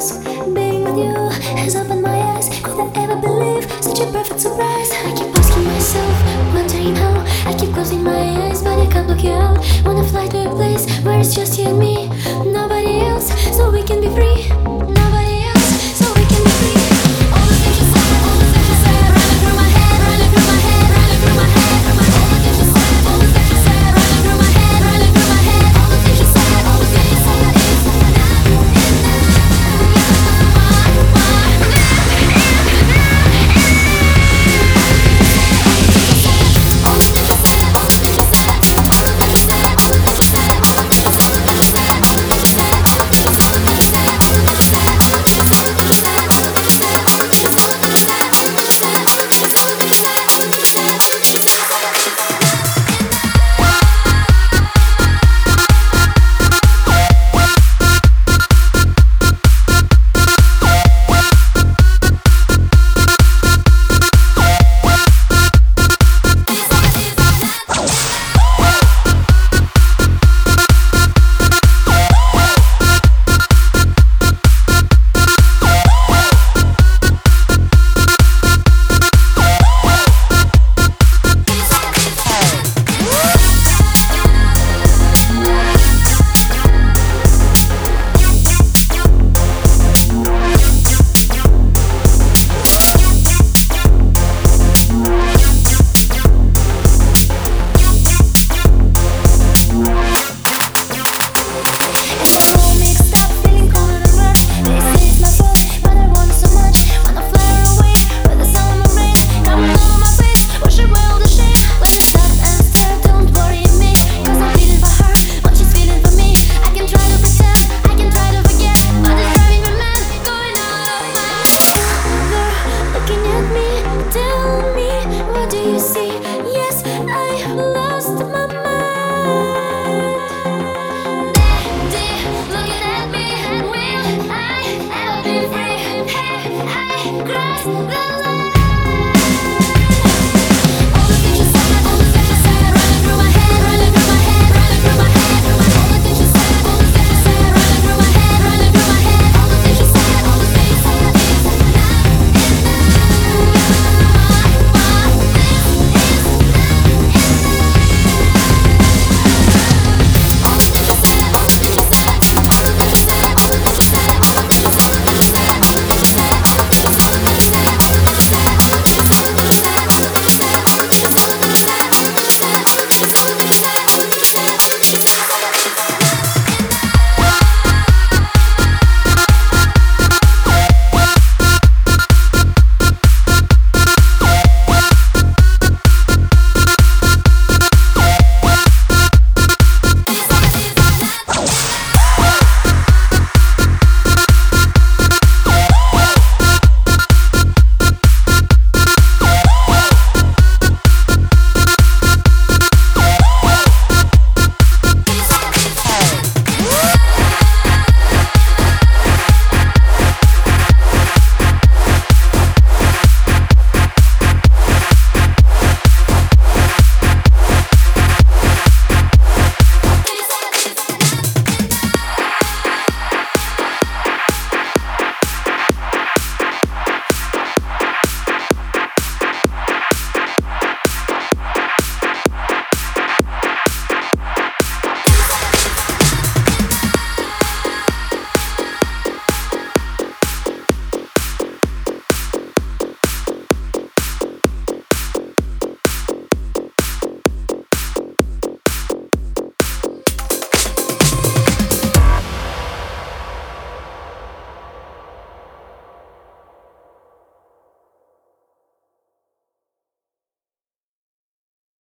mask. Being with you has opened my eyes. Could I ever believe such a perfect surprise. I keep asking myself, wondering how. I keep closing my eyes, but I can't look you out. Wanna fly to a place where it's just you and me, nobody else, so we can be free.